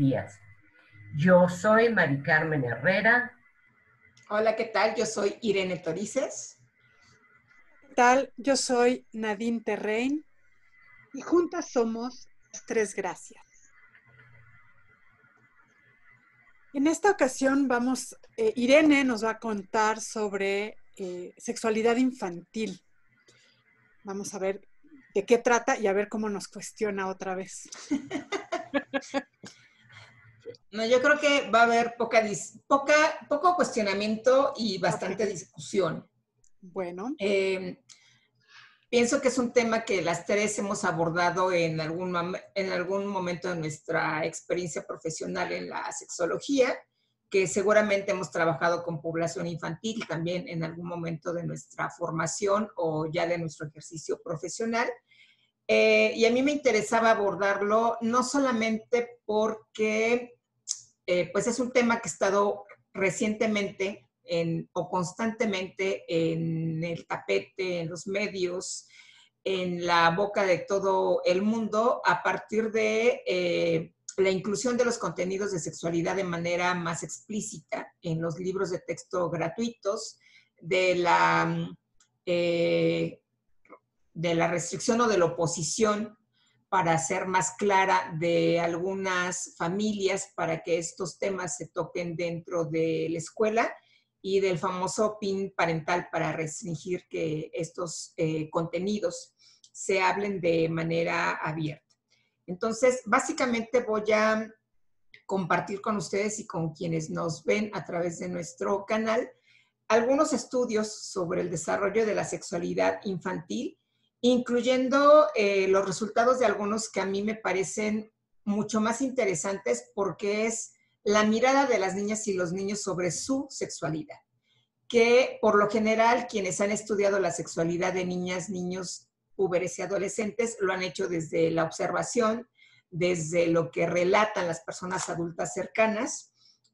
días. Yo soy Mari Carmen Herrera. Hola, ¿qué tal? Yo soy Irene Torices. ¿Qué tal? Yo soy Nadine Terrein y juntas somos las Tres Gracias. En esta ocasión vamos, eh, Irene nos va a contar sobre eh, sexualidad infantil. Vamos a ver de qué trata y a ver cómo nos cuestiona otra vez. No, yo creo que va a haber poca, poca poco cuestionamiento y bastante discusión. Bueno. Em, pienso que es un tema que las tres hemos abordado en algún, en algún momento de nuestra experiencia profesional en la sexología, que seguramente hemos trabajado con población infantil también en algún momento de nuestra formación o ya de nuestro ejercicio profesional. Eh, y a mí me interesaba abordarlo no solamente porque eh, pues es un tema que ha estado recientemente o constantemente en el tapete, en los medios, en la boca de todo el mundo a partir de eh, la inclusión de los contenidos de sexualidad de manera más explícita en los libros de texto gratuitos, de la de la restricción o de la oposición para ser más clara de algunas familias para que estos temas se toquen dentro de la escuela y del famoso PIN parental para restringir que estos eh, contenidos se hablen de manera abierta. Entonces, básicamente voy a compartir con ustedes y con quienes nos ven a través de nuestro canal algunos estudios sobre el desarrollo de la sexualidad infantil incluyendo eh, los resultados de algunos que a mí me parecen mucho más interesantes porque es la mirada de las niñas y los niños sobre su sexualidad, que por lo general quienes han estudiado la sexualidad de niñas, niños, púberes y adolescentes lo han hecho desde la observación, desde lo que relatan las personas adultas cercanas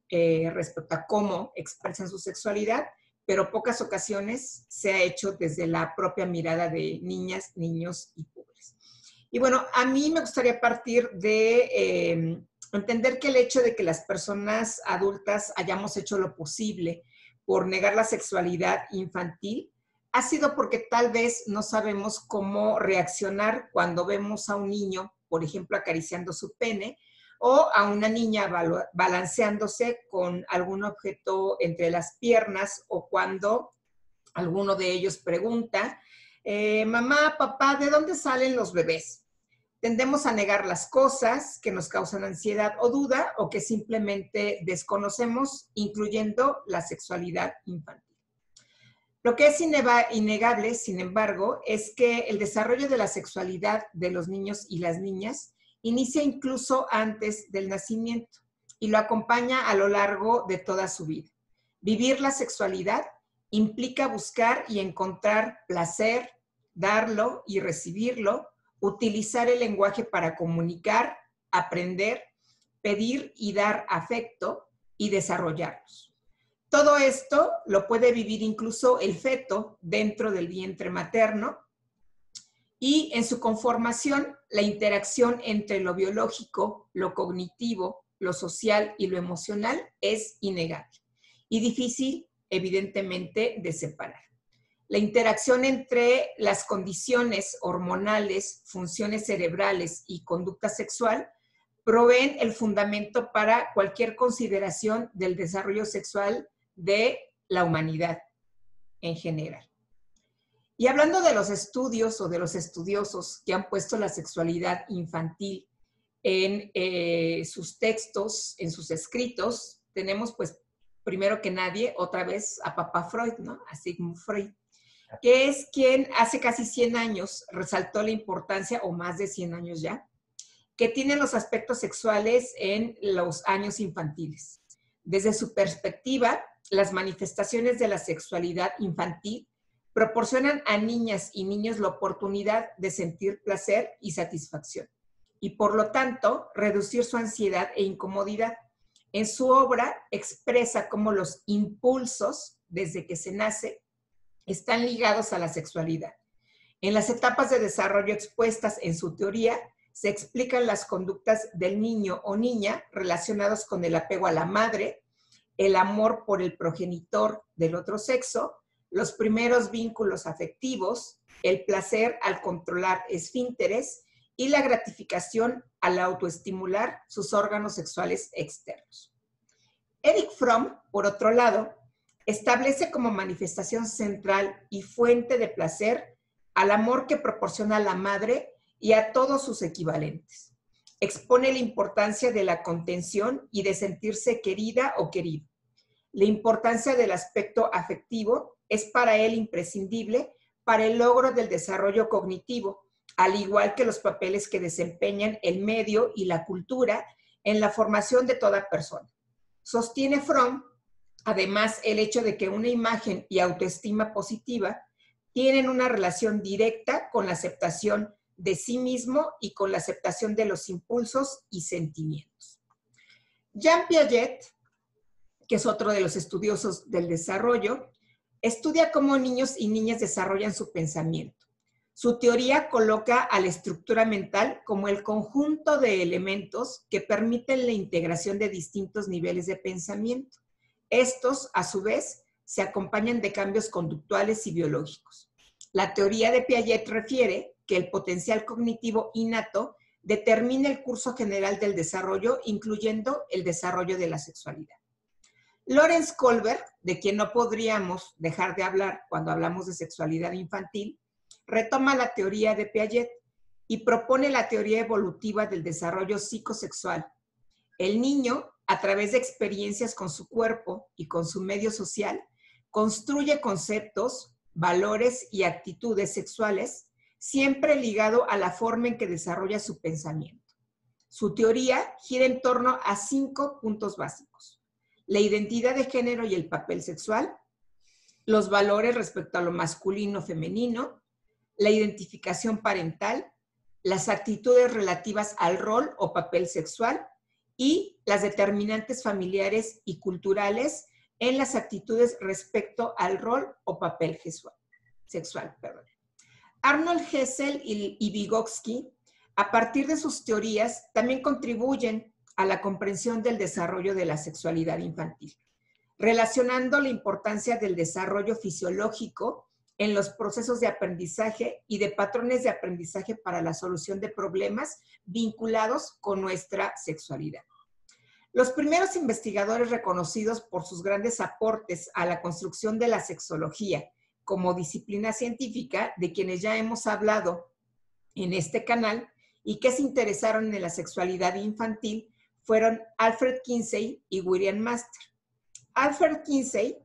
eh, respecto a cómo expresan su sexualidad pero pocas ocasiones se ha hecho desde la propia mirada de niñas, niños y pobres. Y bueno, a mí me gustaría partir de em, entender que el hecho de que las personas adultas hayamos hecho lo posible por negar la sexualidad infantil ha sido porque tal vez no sabemos cómo reaccionar cuando vemos a un niño, por ejemplo, acariciando su pene, o a una niña balanceándose con algún objeto entre las piernas o cuando alguno de ellos pregunta, eh, mamá, papá, ¿de dónde salen los bebés? Tendemos a negar las cosas que nos causan ansiedad o duda o que simplemente desconocemos, incluyendo la sexualidad infantil. Lo que es innegable, sin embargo, es que el desarrollo de la sexualidad de los niños y las niñas inicia incluso antes del nacimiento y lo acompaña a lo largo de toda su vida. Vivir la sexualidad implica buscar y encontrar placer, darlo y recibirlo, utilizar el lenguaje para comunicar, aprender, pedir y dar afecto y desarrollarlos. Todo esto lo puede vivir incluso el feto dentro del vientre materno y en su conformación, la interacción entre lo biológico, lo cognitivo, lo social y lo emocional es innegable y difícil, evidentemente, de separar. La interacción entre las condiciones hormonales, funciones cerebrales y conducta sexual proveen el fundamento para cualquier consideración del desarrollo sexual de la humanidad en general. Y hablando de los estudios o de los estudiosos que han puesto la sexualidad infantil en eh, sus textos, en sus escritos, tenemos pues primero que nadie otra vez a papá Freud, ¿no? A Sigmund Freud, que es quien hace casi 100 años resaltó la importancia, o más de 100 años ya, que tienen los aspectos sexuales en los años infantiles. Desde su perspectiva, las manifestaciones de la sexualidad infantil proporcionan a niñas y niños la oportunidad de sentir placer y satisfacción y por lo tanto reducir su ansiedad e incomodidad. En su obra expresa cómo los impulsos desde que se nace están ligados a la sexualidad. En las etapas de desarrollo expuestas en su teoría, se explican las conductas del niño o niña relacionados con el apego a la madre, el amor por el progenitor del otro sexo, los primeros vínculos afectivos, el placer al controlar esfínteres y la gratificación al autoestimular sus órganos sexuales externos. Eric Fromm, por otro lado, establece como manifestación central y fuente de placer al amor que proporciona la madre y a todos sus equivalentes. Expone la importancia de la contención y de sentirse querida o querido. La importancia del aspecto afectivo es para él imprescindible para el logro del desarrollo cognitivo, al igual que los papeles que desempeñan el medio y la cultura en la formación de toda persona. Sostiene Fromm, además, el hecho de que una imagen y autoestima positiva tienen una relación directa con la aceptación de sí mismo y con la aceptación de los impulsos y sentimientos. Jean Piaget, que es otro de los estudiosos del desarrollo, estudia cómo niños y niñas desarrollan su pensamiento. Su teoría coloca a la estructura mental como el conjunto de elementos que permiten la integración de distintos niveles de pensamiento. Estos, a su vez, se acompañan de cambios conductuales y biológicos. La teoría de Piaget refiere que el potencial cognitivo innato determina el curso general del desarrollo, incluyendo el desarrollo de la sexualidad. Lawrence Kohlberg, de quien no podríamos dejar de hablar cuando hablamos de sexualidad infantil, retoma la teoría de Piaget y propone la teoría evolutiva del desarrollo psicosexual. El niño, a través de experiencias con su cuerpo y con su medio social, construye conceptos, valores y actitudes sexuales siempre ligado a la forma en que desarrolla su pensamiento. Su teoría gira en torno a cinco puntos básicos. La identidad de género y el papel sexual, los valores respecto a lo masculino femenino, la identificación parental, las actitudes relativas al rol o papel sexual y las determinantes familiares y culturales en las actitudes respecto al rol o papel sexual. Arnold Hessel y Vygotsky, a partir de sus teorías, también contribuyen a la comprensión del desarrollo de la sexualidad infantil, relacionando la importancia del desarrollo fisiológico en los procesos de aprendizaje y de patrones de aprendizaje para la solución de problemas vinculados con nuestra sexualidad. Los primeros investigadores reconocidos por sus grandes aportes a la construcción de la sexología como disciplina científica de quienes ya hemos hablado en este canal y que se interesaron en la sexualidad infantil fueron Alfred Kinsey y William Master. Alfred Kinsey,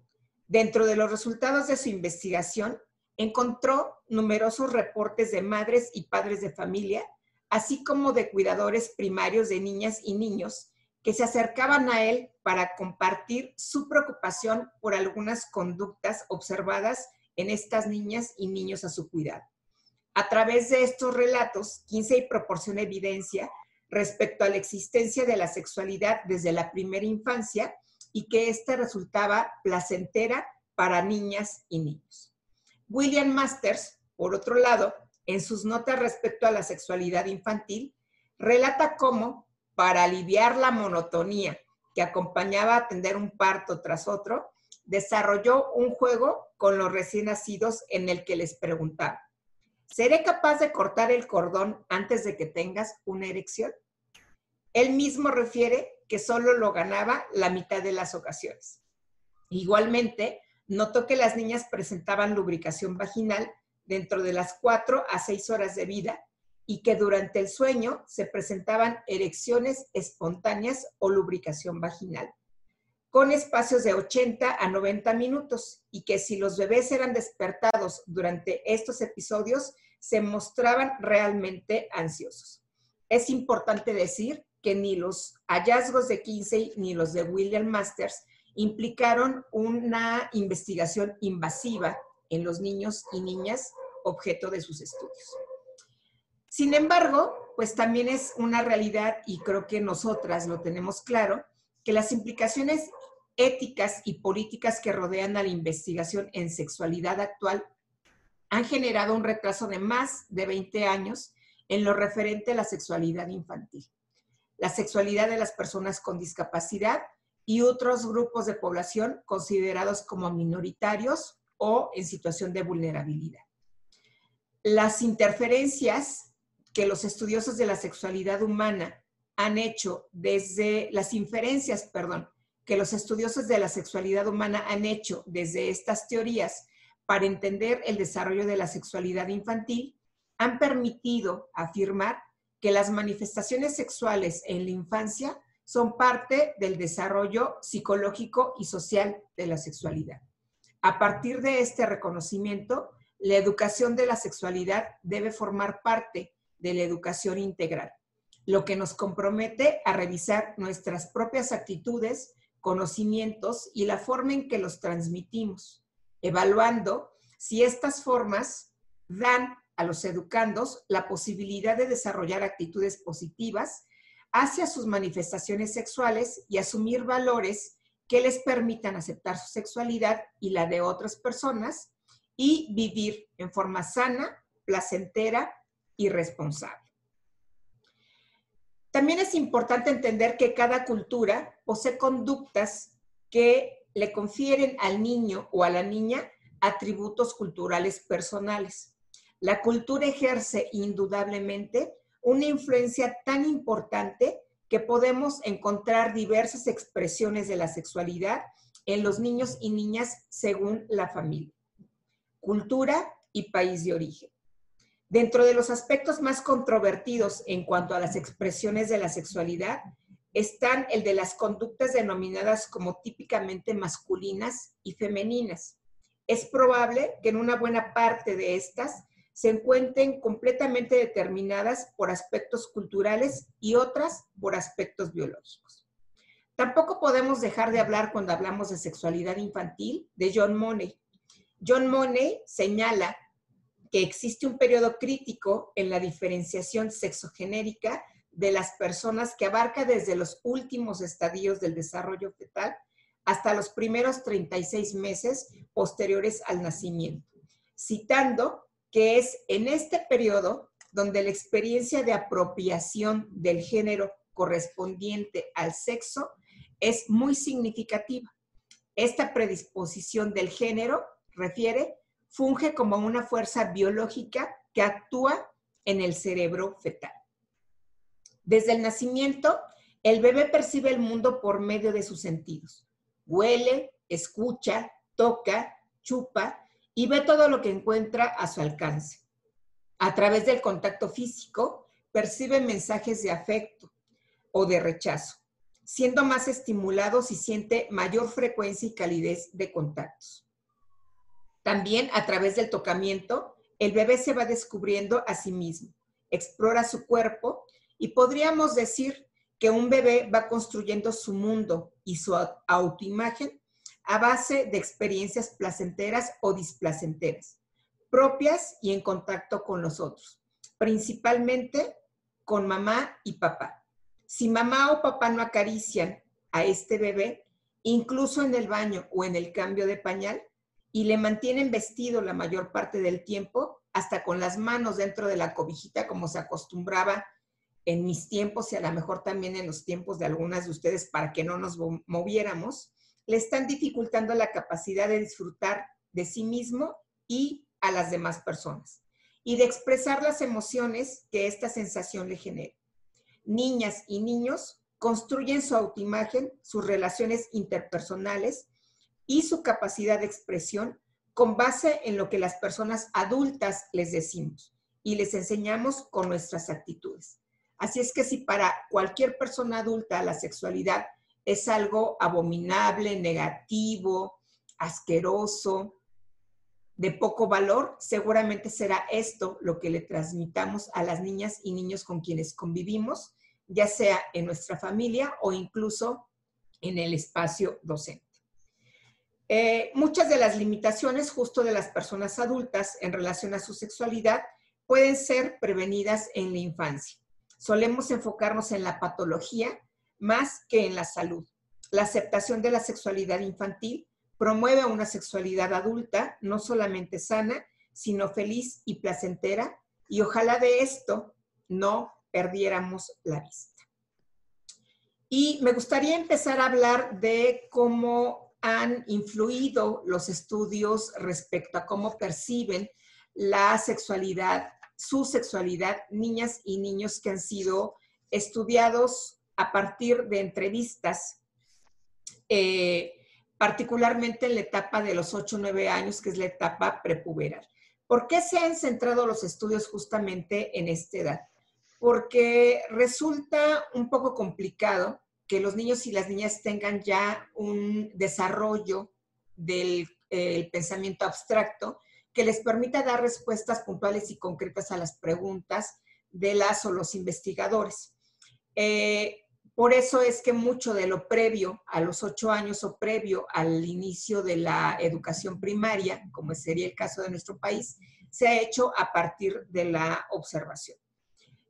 dentro de los resultados de su investigación, encontró numerosos reportes de madres y padres de familia, así como de cuidadores primarios de niñas y niños que se acercaban a él para compartir su preocupación por algunas conductas observadas en estas niñas y niños a su cuidado. A través de estos relatos, Kinsey proporciona evidencia respecto a la existencia de la sexualidad desde la primera infancia y que ésta resultaba placentera para niñas y niños. William Masters, por otro lado, en sus notas respecto a la sexualidad infantil, relata cómo, para aliviar la monotonía que acompañaba a atender un parto tras otro, desarrolló un juego con los recién nacidos en el que les preguntaba, ¿seré capaz de cortar el cordón antes de que tengas una erección? Él mismo refiere que solo lo ganaba la mitad de las ocasiones. Igualmente, notó que las niñas presentaban lubricación vaginal dentro de las cuatro a seis horas de vida y que durante el sueño se presentaban erecciones espontáneas o lubricación vaginal con espacios de 80 a 90 minutos y que si los bebés eran despertados durante estos episodios, se mostraban realmente ansiosos. Es importante decir que ni los hallazgos de Kinsey ni los de William Masters implicaron una investigación invasiva en los niños y niñas objeto de sus estudios. Sin embargo, pues también es una realidad, y creo que nosotras lo tenemos claro, que las implicaciones éticas y políticas que rodean a la investigación en sexualidad actual han generado un retraso de más de 20 años en lo referente a la sexualidad infantil, la sexualidad de las personas con discapacidad y otros grupos de población considerados como minoritarios o en situación de vulnerabilidad. Las interferencias que los estudiosos de la sexualidad humana han hecho desde las inferencias, perdón, que los estudiosos de la sexualidad humana han hecho desde estas teorías para entender el desarrollo de la sexualidad infantil han permitido afirmar que las manifestaciones sexuales en la infancia son parte del desarrollo psicológico y social de la sexualidad. A partir de este reconocimiento, la educación de la sexualidad debe formar parte de la educación integral, lo que nos compromete a revisar nuestras propias actitudes, conocimientos y la forma en que los transmitimos, evaluando si estas formas dan a los educandos la posibilidad de desarrollar actitudes positivas hacia sus manifestaciones sexuales y asumir valores que les permitan aceptar su sexualidad y la de otras personas y vivir en forma sana, placentera y responsable. También es importante entender que cada cultura posee conductas que le confieren al niño o a la niña atributos culturales personales. La cultura ejerce indudablemente una influencia tan importante que podemos encontrar diversas expresiones de la sexualidad en los niños y niñas según la familia, cultura y país de origen. Dentro de los aspectos más controvertidos en cuanto a las expresiones de la sexualidad están el de las conductas denominadas como típicamente masculinas y femeninas. Es probable que en una buena parte de estas se encuentren completamente determinadas por aspectos culturales y otras por aspectos biológicos. Tampoco podemos dejar de hablar cuando hablamos de sexualidad infantil de John Money. John Money señala que existe un periodo crítico en la diferenciación sexogenérica de las personas que abarca desde los últimos estadios del desarrollo fetal hasta los primeros 36 meses posteriores al nacimiento, citando que es en este periodo donde la experiencia de apropiación del género correspondiente al sexo es muy significativa. Esta predisposición del género refiere funge como una fuerza biológica que actúa en el cerebro fetal. Desde el nacimiento, el bebé percibe el mundo por medio de sus sentidos. Huele, escucha, toca, chupa y ve todo lo que encuentra a su alcance. A través del contacto físico, percibe mensajes de afecto o de rechazo, siendo más estimulado si siente mayor frecuencia y calidez de contactos. También a través del tocamiento, el bebé se va descubriendo a sí mismo, explora su cuerpo y podríamos decir que un bebé va construyendo su mundo y su autoimagen a base de experiencias placenteras o displacenteras, propias y en contacto con los otros, principalmente con mamá y papá. Si mamá o papá no acarician a este bebé, incluso en el baño o en el cambio de pañal, y le mantienen vestido la mayor parte del tiempo, hasta con las manos dentro de la cobijita, como se acostumbraba en mis tiempos y a lo mejor también en los tiempos de algunas de ustedes para que no nos moviéramos, le están dificultando la capacidad de disfrutar de sí mismo y a las demás personas y de expresar las emociones que esta sensación le genera. Niñas y niños construyen su autoimagen, sus relaciones interpersonales y su capacidad de expresión con base en lo que las personas adultas les decimos y les enseñamos con nuestras actitudes. Así es que si para cualquier persona adulta la sexualidad es algo abominable, negativo, asqueroso, de poco valor, seguramente será esto lo que le transmitamos a las niñas y niños con quienes convivimos, ya sea en nuestra familia o incluso en el espacio docente. Eh, muchas de las limitaciones justo de las personas adultas en relación a su sexualidad pueden ser prevenidas en la infancia. Solemos enfocarnos en la patología más que en la salud. La aceptación de la sexualidad infantil promueve una sexualidad adulta no solamente sana, sino feliz y placentera, y ojalá de esto no perdiéramos la vista. Y me gustaría empezar a hablar de cómo han influido los estudios respecto a cómo perciben la sexualidad, su sexualidad, niñas y niños que han sido estudiados a partir de entrevistas, eh, particularmente en la etapa de los 8 o 9 años, que es la etapa prepuberal. ¿Por qué se han centrado los estudios justamente en esta edad? Porque resulta un poco complicado que los niños y las niñas tengan ya un desarrollo del pensamiento abstracto que les permita dar respuestas puntuales y concretas a las preguntas de las o los investigadores. Eh, por eso es que mucho de lo previo a los ocho años o previo al inicio de la educación primaria, como sería el caso de nuestro país, se ha hecho a partir de la observación.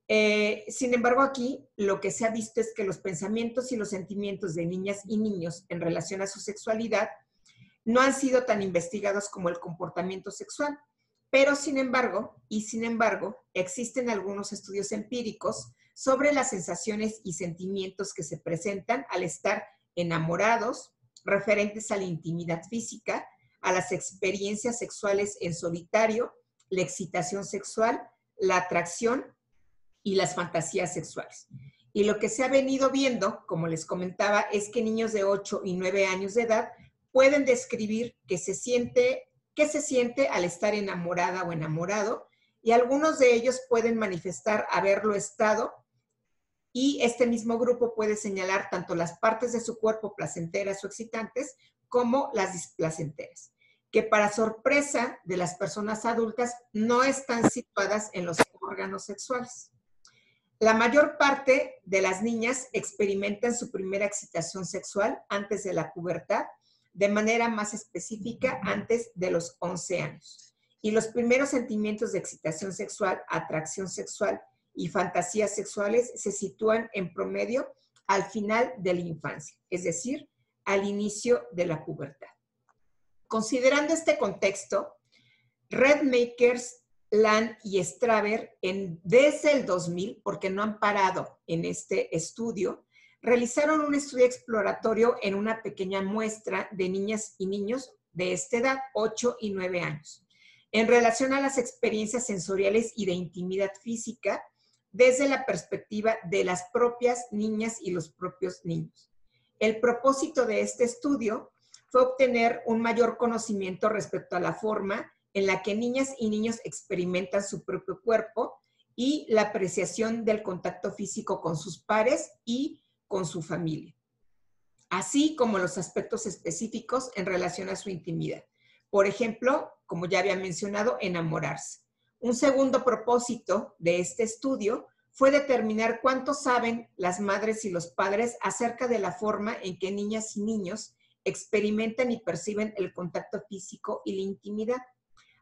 Eh, sin embargo, aquí lo que se ha visto es que los pensamientos y los sentimientos de niñas y niños en relación a su sexualidad no han sido tan investigados como el comportamiento sexual. Pero sin embargo, y sin embargo, existen algunos estudios empíricos sobre las sensaciones y sentimientos que se presentan al estar enamorados, referentes a la intimidad física, a las experiencias sexuales en solitario, la excitación sexual, la atracción y las fantasías sexuales. Y lo que se ha venido viendo, como les comentaba, es que niños de 8 y 9 años de edad pueden describir que se siente qué se siente al estar enamorada o enamorado y algunos de ellos pueden manifestar haberlo estado y este mismo grupo puede señalar tanto las partes de su cuerpo placenteras o excitantes como las displacenteras, que para sorpresa de las personas adultas no están situadas en los órganos sexuales. La mayor parte de las niñas experimentan su primera excitación sexual antes de la pubertad de manera más específica antes de los 11 años. Y los primeros sentimientos de excitación sexual, atracción sexual y fantasías sexuales se sitúan en promedio al final de la infancia, es decir, al inicio de la pubertad. Considerando este contexto, Redmakers, Land y Straver, en, desde el 2000, porque no han parado en este estudio, realizaron un estudio exploratorio en una pequeña muestra de niñas y niños de esta edad, 8 y 9 años, en relación a las experiencias sensoriales y de intimidad física desde la perspectiva de las propias niñas y los propios niños. El propósito de este estudio fue obtener un mayor conocimiento respecto a la forma en la que niñas y niños experimentan su propio cuerpo y la apreciación del contacto físico con sus pares y con su familia, así como los aspectos específicos en relación a su intimidad. Por ejemplo, como ya había mencionado, enamorarse. Un segundo propósito de este estudio fue determinar cuánto saben las madres y los padres acerca de la forma en que niñas y niños experimentan y perciben el contacto físico y la intimidad.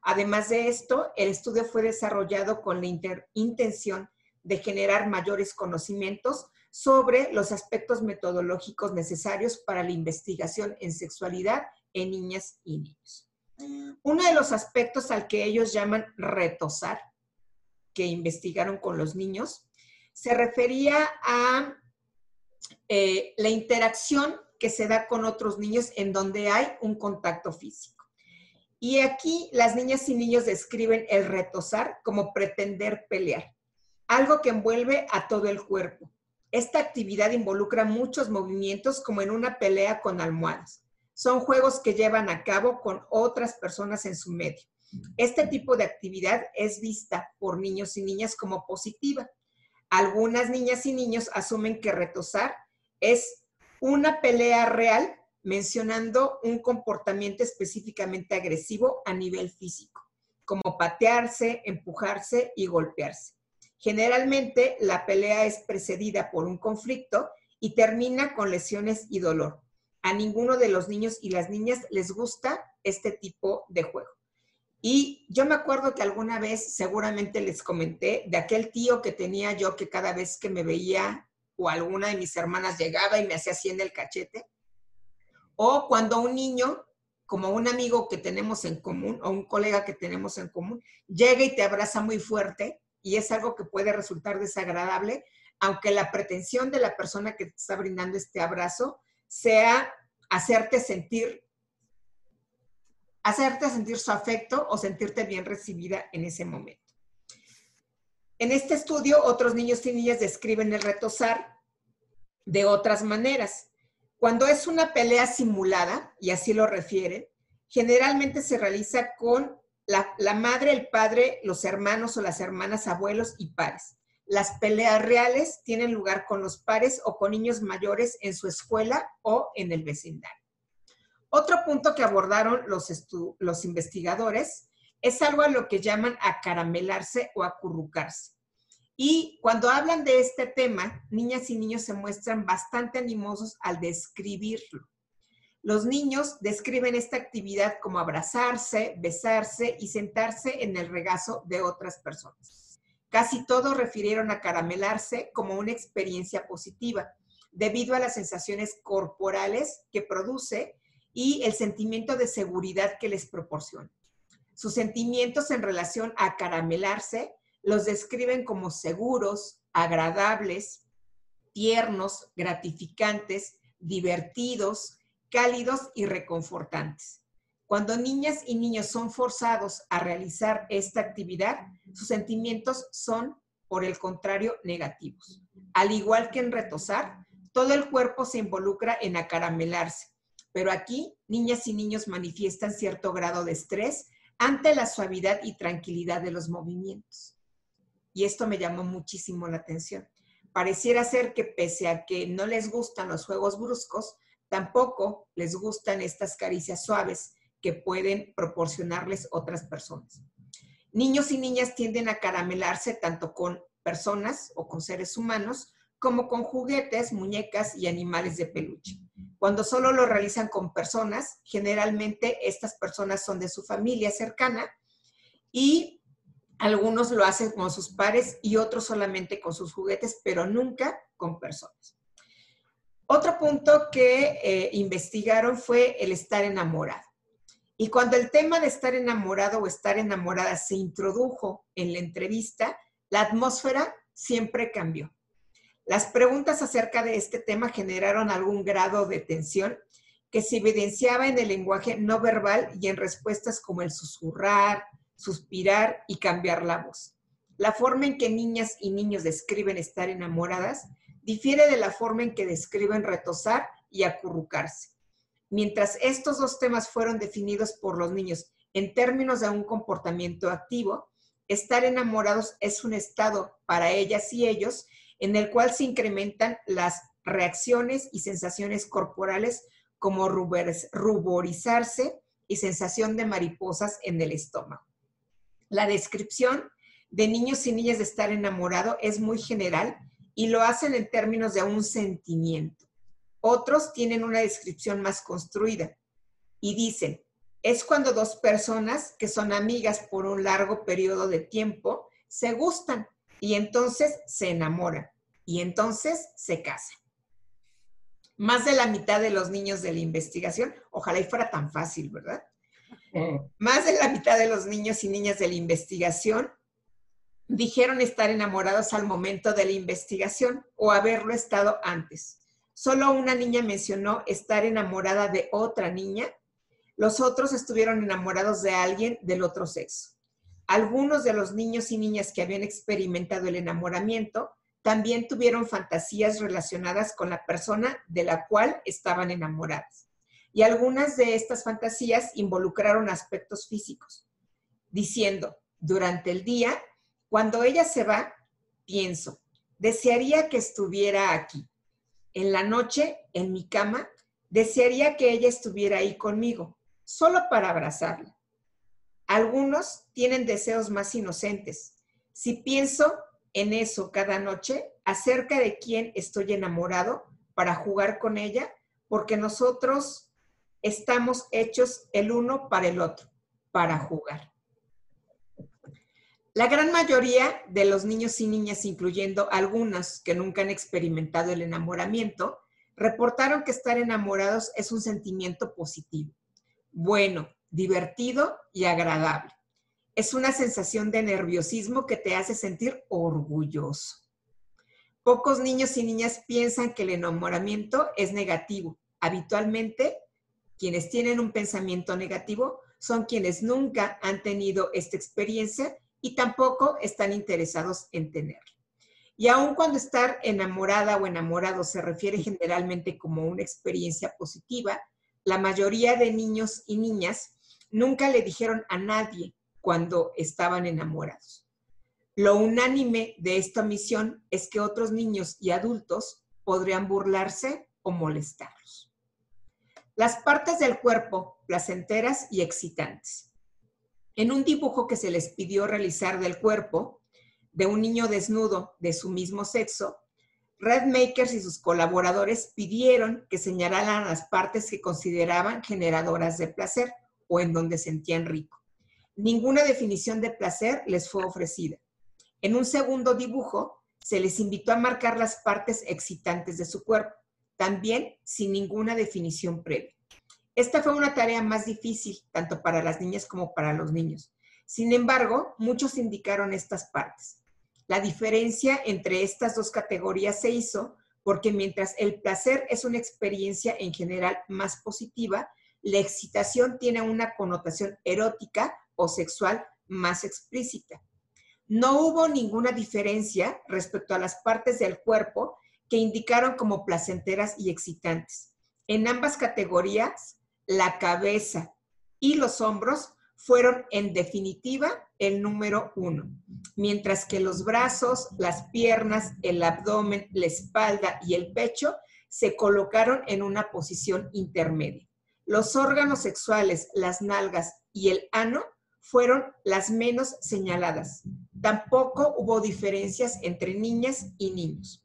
Además de esto, el estudio fue desarrollado con la intención de generar mayores conocimientos sobre los aspectos metodológicos necesarios para la investigación en sexualidad en niñas y niños. Uno de los aspectos al que ellos llaman retosar, que investigaron con los niños, se refería a eh, la interacción que se da con otros niños en donde hay un contacto físico. Y aquí las niñas y niños describen el retosar como pretender pelear, algo que envuelve a todo el cuerpo, esta actividad involucra muchos movimientos como en una pelea con almohadas. Son juegos que llevan a cabo con otras personas en su medio. Este tipo de actividad es vista por niños y niñas como positiva. Algunas niñas y niños asumen que retosar es una pelea real mencionando un comportamiento específicamente agresivo a nivel físico, como patearse, empujarse y golpearse. Generalmente la pelea es precedida por un conflicto y termina con lesiones y dolor. A ninguno de los niños y las niñas les gusta este tipo de juego. Y yo me acuerdo que alguna vez seguramente les comenté de aquel tío que tenía yo que cada vez que me veía o alguna de mis hermanas llegaba y me hacía así en el cachete. O cuando un niño, como un amigo que tenemos en común o un colega que tenemos en común, llega y te abraza muy fuerte y es algo que puede resultar desagradable, aunque la pretensión de la persona que te está brindando este abrazo sea hacerte sentir hacerte sentir su afecto o sentirte bien recibida en ese momento. En este estudio, otros niños y niñas describen el retosar de otras maneras. Cuando es una pelea simulada, y así lo refieren, generalmente se realiza con la, madre, el padre, los hermanos o las hermanas, abuelos y pares. Las peleas reales tienen lugar con los pares o con niños mayores en su escuela o en el vecindario. Otro punto que abordaron los, los investigadores es algo a lo que llaman acaramelarse o acurrucarse. Y cuando hablan de este tema, niñas y niños se muestran bastante animosos al describirlo. Los niños describen esta actividad como abrazarse, besarse y sentarse en el regazo de otras personas. Casi todos refirieron a caramelarse como una experiencia positiva, debido a las sensaciones corporales que produce y el sentimiento de seguridad que les proporciona. Sus sentimientos en relación a caramelarse los describen como seguros, agradables, tiernos, gratificantes, divertidos, cálidos y reconfortantes. Cuando niñas y niños son forzados a realizar esta actividad, sus sentimientos son, por el contrario, negativos. Al igual que en retosar, todo el cuerpo se involucra en acaramelarse, pero aquí niñas y niños manifiestan cierto grado de estrés ante la suavidad y tranquilidad de los movimientos. Y esto me llamó muchísimo la atención. Pareciera ser que pese a que no les gustan los juegos bruscos, tampoco les gustan estas caricias suaves que pueden proporcionarles otras personas. Niños y niñas tienden a caramelarse tanto con personas o con seres humanos como con juguetes, muñecas y animales de peluche. Cuando solo lo realizan con personas, generalmente estas personas son de su familia cercana y algunos lo hacen con sus pares y otros solamente con sus juguetes, pero nunca con personas. Otro punto que eh, investigaron fue el estar enamorado. Y cuando el tema de estar enamorado o estar enamorada se introdujo en la entrevista, la atmósfera siempre cambió. Las preguntas acerca de este tema generaron algún grado de tensión que se evidenciaba en el lenguaje no verbal y en respuestas como el susurrar, suspirar y cambiar la voz. La forma en que niñas y niños describen estar enamoradas difiere de la forma en que describen retosar y acurrucarse. Mientras estos dos temas fueron definidos por los niños en términos de un comportamiento activo, estar enamorados es un estado para ellas y ellos en el cual se incrementan las reacciones y sensaciones corporales como ruborizarse y sensación de mariposas en el estómago. La descripción de niños y niñas de estar enamorado es muy general y lo hacen en términos de un sentimiento. Otros tienen una descripción más construida y dicen, es cuando dos personas que son amigas por un largo periodo de tiempo se gustan y entonces se enamoran y entonces se casan. Más de la mitad de los niños de la investigación, ojalá y fuera tan fácil, ¿verdad? Más de la mitad de los niños y niñas de la investigación dijeron estar enamorados al momento de la investigación o haberlo estado antes. Solo una niña mencionó estar enamorada de otra niña. Los otros estuvieron enamorados de alguien del otro sexo. Algunos de los niños y niñas que habían experimentado el enamoramiento también tuvieron fantasías relacionadas con la persona de la cual estaban enamoradas. Y algunas de estas fantasías involucraron aspectos físicos, diciendo, durante el día, cuando ella se va, pienso, desearía que estuviera aquí. En la noche, en mi cama, desearía que ella estuviera ahí conmigo, solo para abrazarla. Algunos tienen deseos más inocentes. Si pienso en eso cada noche, acerca de quién estoy enamorado, para jugar con ella, porque nosotros estamos hechos el uno para el otro, para jugar. La gran mayoría de los niños y niñas, incluyendo algunas que nunca han experimentado el enamoramiento, reportaron que estar enamorados es un sentimiento positivo, bueno, divertido y agradable. Es una sensación de nerviosismo que te hace sentir orgulloso. Pocos niños y niñas piensan que el enamoramiento es negativo. Habitualmente, quienes tienen un pensamiento negativo son quienes nunca han tenido esta experiencia y tampoco están interesados en tenerla. Y aun cuando estar enamorada o enamorado se refiere generalmente como una experiencia positiva, la mayoría de niños y niñas nunca le dijeron a nadie cuando estaban enamorados. Lo unánime de esta misión es que otros niños y adultos podrían burlarse o molestarlos. Las partes del cuerpo placenteras y excitantes. En un dibujo que se les pidió realizar del cuerpo, de un niño desnudo de su mismo sexo, Red Makers y sus colaboradores pidieron que señalaran las partes que consideraban generadoras de placer o en donde sentían rico. Ninguna definición de placer les fue ofrecida. En un segundo dibujo, se les invitó a marcar las partes excitantes de su cuerpo, también sin ninguna definición previa. Esta fue una tarea más difícil, tanto para las niñas como para los niños. Sin embargo, muchos indicaron estas partes. La diferencia entre estas dos categorías se hizo porque mientras el placer es una experiencia en general más positiva, la excitación tiene una connotación erótica o sexual más explícita. No hubo ninguna diferencia respecto a las partes del cuerpo que indicaron como placenteras y excitantes. En ambas categorías, la cabeza y los hombros fueron en definitiva el número uno, mientras que los brazos, las piernas, el abdomen, la espalda y el pecho se colocaron en una posición intermedia. Los órganos sexuales, las nalgas y el ano fueron las menos señaladas. Tampoco hubo diferencias entre niñas y niños.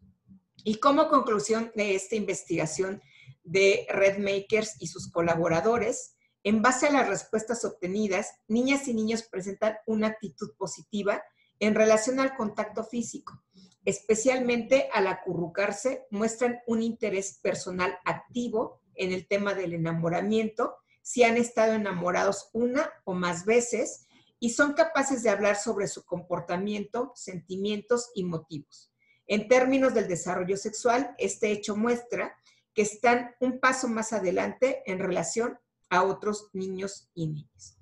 Y como conclusión de esta investigación de Red Makers y sus colaboradores, en base a las respuestas obtenidas, niñas y niños presentan una actitud positiva en relación al contacto físico. Especialmente al acurrucarse, muestran un interés personal activo en el tema del enamoramiento, si han estado enamorados una o más veces y son capaces de hablar sobre su comportamiento, sentimientos y motivos. En términos del desarrollo sexual, este hecho muestra que están un paso más adelante en relación a otros niños y niñas.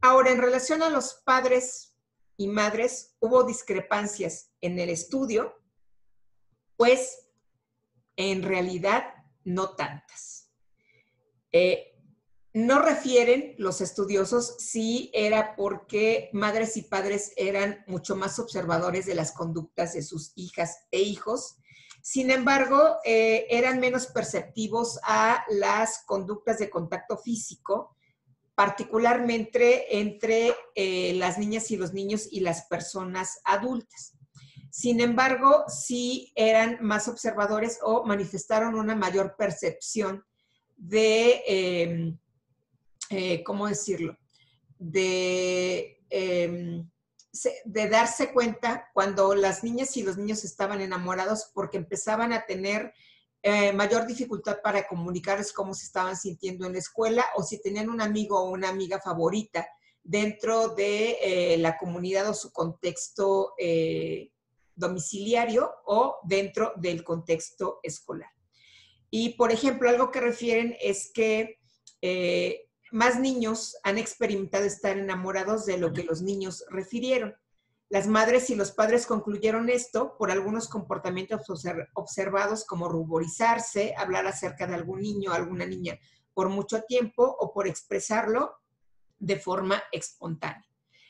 Ahora, en relación a los padres y madres, hubo discrepancias en el estudio, pues en realidad no tantas. Eh, no refieren los estudiosos si era porque madres y padres eran mucho más observadores de las conductas de sus hijas e hijos sin embargo, eh, eran menos perceptivos a las conductas de contacto físico, particularmente entre eh, las niñas y los niños y las personas adultas. Sin embargo, sí eran más observadores o manifestaron una mayor percepción de, em, eh, ¿cómo decirlo? De em, de darse cuenta cuando las niñas y los niños estaban enamorados porque empezaban a tener eh, mayor dificultad para comunicarles cómo se estaban sintiendo en la escuela o si tenían un amigo o una amiga favorita dentro de eh, la comunidad o su contexto domiciliario o dentro del contexto escolar. Y, por ejemplo, algo que refieren es que más niños han experimentado estar enamorados de lo que los niños refirieron. Las madres y los padres concluyeron esto por algunos comportamientos observados como ruborizarse, hablar acerca de algún niño o alguna niña por mucho tiempo o por expresarlo de forma espontánea.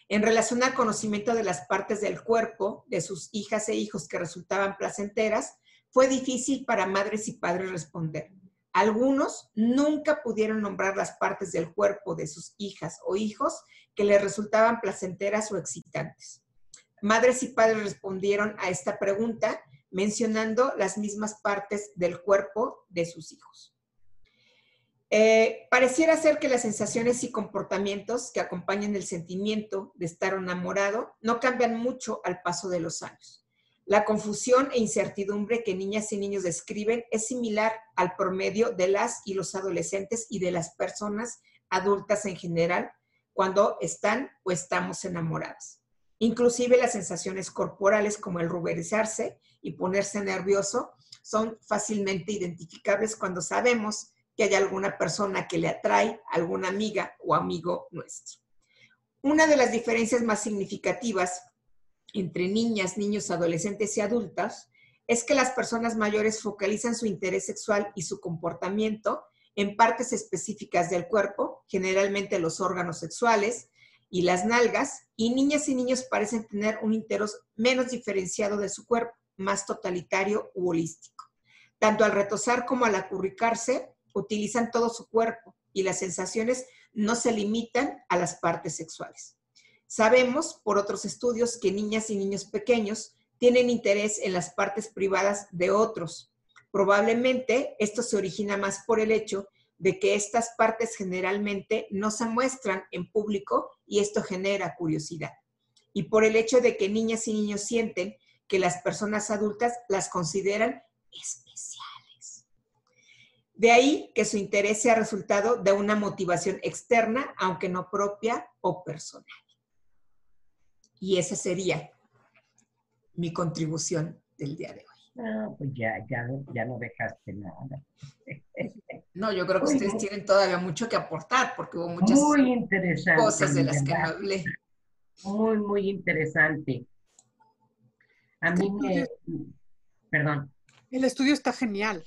En relación al conocimiento de las partes del cuerpo de sus hijas e hijos que resultaban placenteras, fue difícil para madres y padres responder. Algunos nunca pudieron nombrar las partes del cuerpo de sus hijas o hijos que les resultaban placenteras o excitantes. Madres y padres respondieron a esta pregunta mencionando las mismas partes del cuerpo de sus hijos. Eh, pareciera ser que las sensaciones y comportamientos que acompañan el sentimiento de estar enamorado no cambian mucho al paso de los años. La confusión e incertidumbre que niñas y niños describen es similar al promedio de las y los adolescentes y de las personas adultas en general, cuando están o estamos enamoradas. Inclusive las sensaciones corporales como el ruborizarse y ponerse nervioso son fácilmente identificables cuando sabemos que hay alguna persona que le atrae, alguna amiga o amigo nuestro. Una de las diferencias más significativas entre niñas, niños, adolescentes y adultas es que las personas mayores focalizan su interés sexual y su comportamiento en partes específicas del cuerpo, generalmente los órganos sexuales y las nalgas, y niñas y niños parecen tener un interés menos diferenciado de su cuerpo, más totalitario u holístico. Tanto al retosar como al acurricarse, utilizan todo su cuerpo y las sensaciones no se limitan a las partes sexuales. Sabemos por otros estudios que niñas y niños pequeños tienen interés en las partes privadas de otros. Probablemente esto se origina más por el hecho de que estas partes generalmente no se muestran en público y esto genera curiosidad. Y por el hecho de que niñas y niños sienten que las personas adultas las consideran especiales. De ahí que su interés sea resultado de una motivación externa, aunque no propia o personal. Y esa sería mi contribución del día de hoy. No, pues ya, ya, ya no dejaste nada. No, yo creo que ustedes tienen todavía mucho que aportar porque hubo muchas muy cosas de las que no hablé. Muy, muy interesante. A mí me... Perdón. El estudio está genial.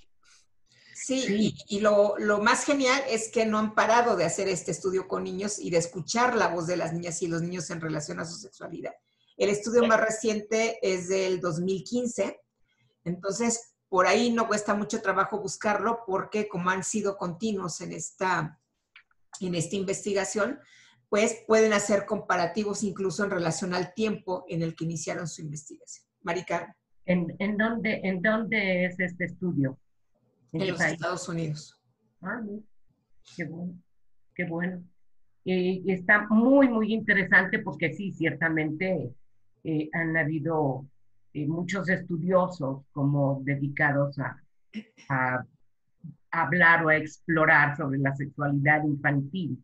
Sí, y, lo, lo, más genial es que no han parado de hacer este estudio con niños y de escuchar la voz de las niñas y los niños en relación a su sexualidad. El estudio más reciente es del 2015, entonces por ahí no cuesta mucho trabajo buscarlo porque como han sido continuos en esta, en esta investigación, pues pueden hacer comparativos incluso en relación al tiempo en el que iniciaron su investigación. Maricar. ¿En, en, dónde, ¿En dónde es este estudio? En, los Estados Unidos. Ah, qué bueno, qué bueno. y está muy, muy interesante porque sí, ciertamente eh, han habido eh, muchos estudiosos como dedicados a, hablar o a explorar sobre la sexualidad infantil.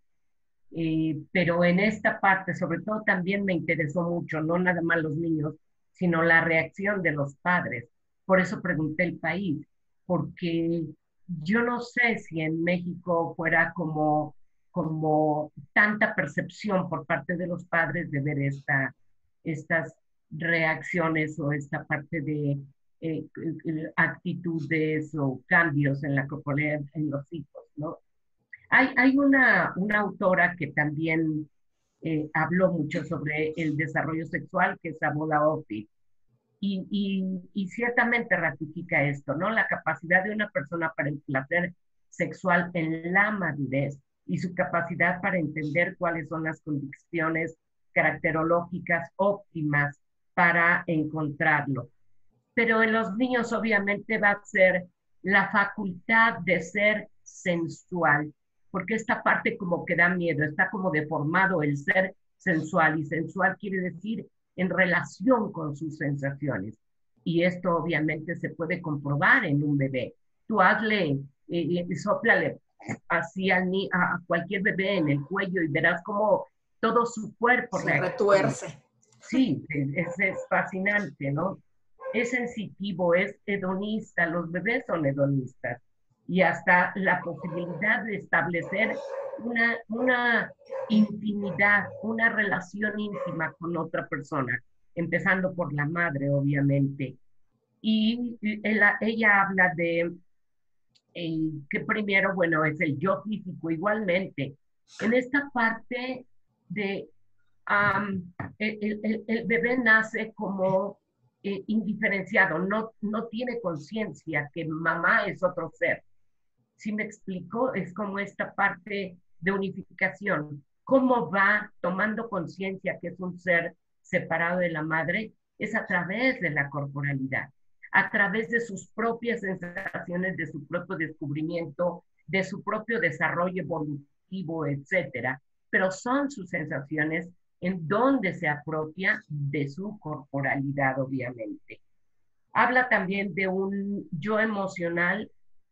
Eh, pero en esta parte, sobre todo, también me interesó mucho, no nada más los niños, sino la reacción de los padres. Por eso pregunté el país, porque yo no sé si en México fuera como, como tanta percepción por parte de los padres de ver esta, estas reacciones o esta parte de eh, actitudes o cambios en la corporalidad en los hijos, ¿no? Hay, hay una, una autora que también eh, habló mucho sobre el desarrollo sexual, que es Abola Opi, y, ciertamente ratifica esto, ¿no? La capacidad de una persona para el placer sexual en la madurez y su capacidad para entender cuáles son las condiciones caracterológicas óptimas para encontrarlo. Pero en los niños obviamente va a ser la facultad de ser sensual, porque esta parte como que da miedo, está como deformado el ser sensual y sensual quiere decir en relación con sus sensaciones. Y esto obviamente se puede comprobar en un bebé. Tú hazle, eh, eh soplale así a, a cualquier bebé en el cuello y verás cómo todo su cuerpo se retuerce. Sí, es, es fascinante, ¿no? Es sensitivo, es hedonista, los bebés son hedonistas y hasta la posibilidad de establecer una, una intimidad, una relación íntima con otra persona, empezando por la madre, obviamente. Y ella, ella habla de eh, que primero, bueno, es el yo físico igualmente. En esta parte de el, bebé nace como eh, indiferenciado, no, no tiene conciencia que mamá es otro ser. Si me explico, es como esta parte de unificación. ¿Cómo va tomando conciencia que es un ser separado de la madre? Es a través de la corporalidad, a través de sus propias sensaciones, de su propio descubrimiento, de su propio desarrollo evolutivo, etcétera. Pero son sus sensaciones en donde se apropia de su corporalidad, obviamente. Habla también de un yo emocional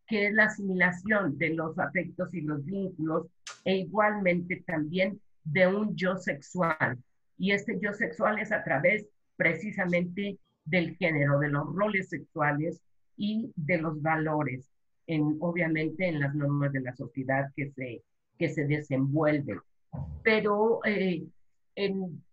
que es la asimilación de los afectos y los vínculos e igualmente también de un yo sexual. Y este yo sexual es a través precisamente del género, de los roles sexuales y de los valores, en, obviamente en las normas de la sociedad que se, que se desenvuelven. Pero eh, en,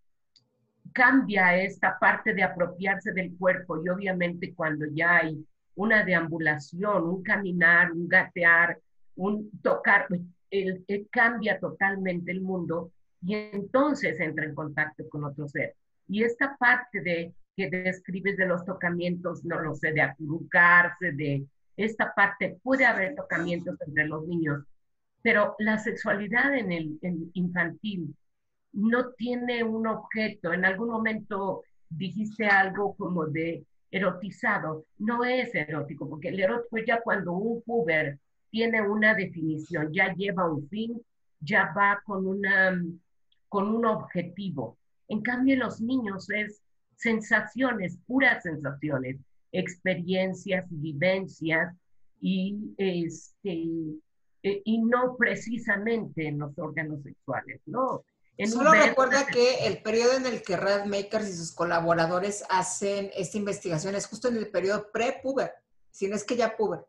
cambia esta parte de apropiarse del cuerpo y obviamente cuando ya hay una deambulación, un caminar, un gatear, un tocar, el, cambia totalmente el mundo y entonces entra en contacto con otro ser. Y esta parte de que describes de los tocamientos, no lo sé, de acurrucarse, de esta parte, puede haber tocamientos entre los niños, pero la sexualidad en el infantil no tiene un objeto. En algún momento dijiste algo como de erotizado. No es erótico, porque el erótico ya cuando un puber tiene una definición, ya lleva un fin, ya va con, una, con un objetivo. En cambio, los niños es sensaciones, puras sensaciones, experiencias, vivencias y, este, eh, y no precisamente en los órganos sexuales, ¿no? Solo recuerda que el periodo en el que Makers y sus colaboradores hacen esta investigación es justo en el periodo pre-puber, si no es que ya puber.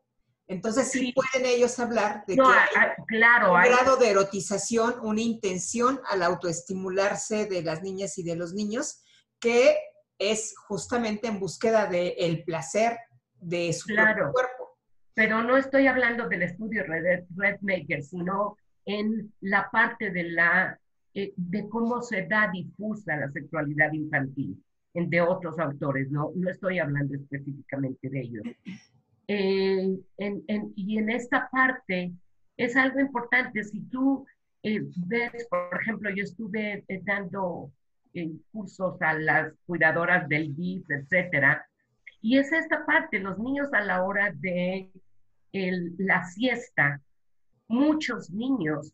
Entonces sí, pueden ellos hablar de que hay claro, un grado de erotización, una intención al autoestimularse de las niñas y de los niños, que es justamente en búsqueda del el placer de su propio cuerpo. Pero no estoy hablando del estudio Red, Red Maker, sino en la parte de la eh, de cómo se da difusa la sexualidad infantil de otros autores, no, no estoy hablando específicamente de ellos. Eh, y en esta parte es algo importante. Si tú eh, ves, por ejemplo, yo estuve dando cursos a las cuidadoras del DIF, etcétera, y es esta parte, los niños a la hora de la siesta, muchos niños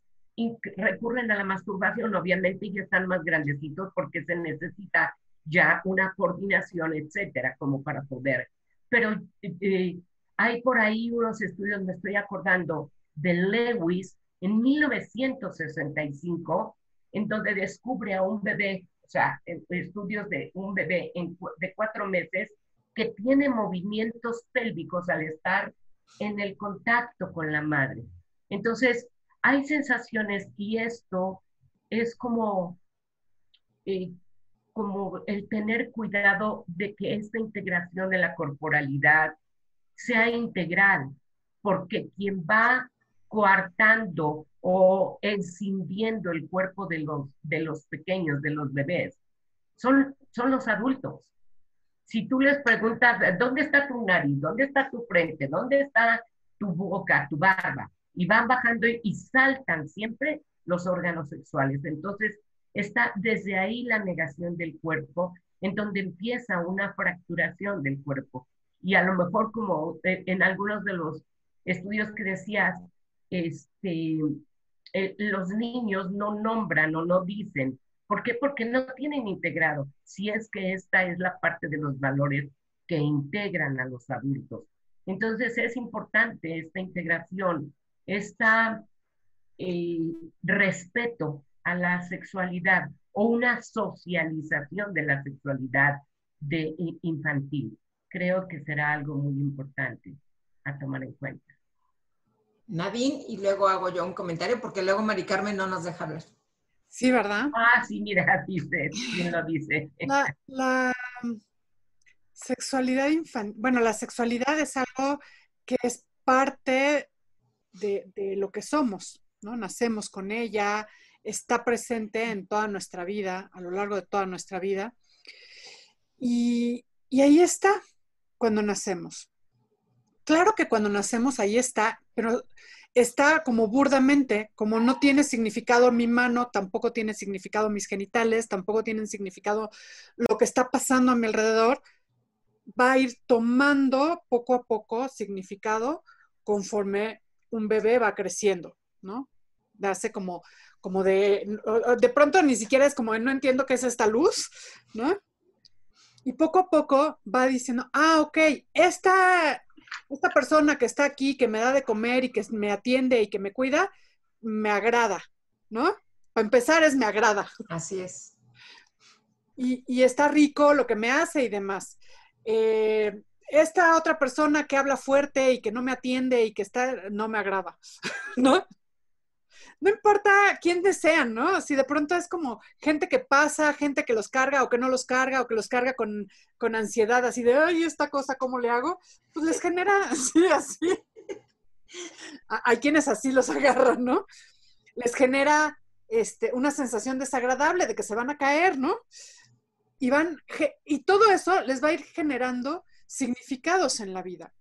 recurren a la masturbación, obviamente ya están más grandecitos porque se necesita ya una coordinación, etcétera, como para poder. Pero eh, hay por ahí unos estudios, me estoy acordando, de Lewis en 1965, en donde descubre a un bebé, o sea, estudios de un bebé de cuatro meses que tiene movimientos pélvicos al estar en el contacto con la madre. Entonces, hay sensaciones y esto es como, eh, como el tener cuidado de que esta integración de la corporalidad sea integral, porque quien va coartando o encindiendo el cuerpo de los, de los pequeños, de los bebés, son, son los adultos. Si tú les preguntas, ¿dónde está tu nariz? ¿Dónde está tu frente? ¿Dónde está tu boca, tu barba? Y van bajando y, saltan siempre los órganos sexuales. Entonces, está desde ahí la negación del cuerpo, en donde empieza una fracturación del cuerpo. Y a lo mejor como en algunos de los estudios que decías, este, eh, los niños no nombran o no dicen. ¿Por qué? Porque no tienen integrado, si es que esta es la parte de los valores que integran a los adultos. Entonces es importante esta integración este respeto a la sexualidad o una socialización de la sexualidad de infantil. Creo que será algo muy importante a tomar en cuenta. Nadine, y luego hago yo un comentario porque luego Mari Carmen no nos deja ver. Sí, ¿verdad? Ah, sí, mira, dice, ¿quién lo dice? La, la sexualidad infantil, bueno, la sexualidad es algo que es parte de, lo que somos, ¿no? Nacemos con ella, está presente en toda nuestra vida, a lo largo de toda nuestra vida. Y, y ahí está cuando nacemos. Claro que cuando nacemos ahí está, pero está como burdamente, como no tiene significado mi mano, tampoco tiene significado mis genitales, tampoco tienen significado lo que está pasando a mi alrededor, va a ir tomando poco a poco significado conforme un bebé va creciendo, ¿no? Darse como, como de, de pronto ni siquiera es como, no entiendo qué es esta luz, ¿no? Y poco a poco va diciendo, ah, ok, esta, esta persona que está aquí, que me da de comer y que me atiende y que me cuida, me agrada, ¿no? para empezar es me agrada. Así es. Y, está rico lo que me hace y demás. Eh, esta otra persona que habla fuerte y que no me atiende y que está, no me agrada, ¿no? No importa quién desean, ¿no? Si de pronto es como gente que pasa, gente que los carga o que no los carga o que los carga con, con ansiedad, así de, ay, esta cosa, ¿cómo le hago? Pues les genera así, así. Hay quienes así los agarran, ¿no? Les genera este, una sensación desagradable de que se van a caer, ¿no? Y van, y todo eso les va a ir generando significados en la vida.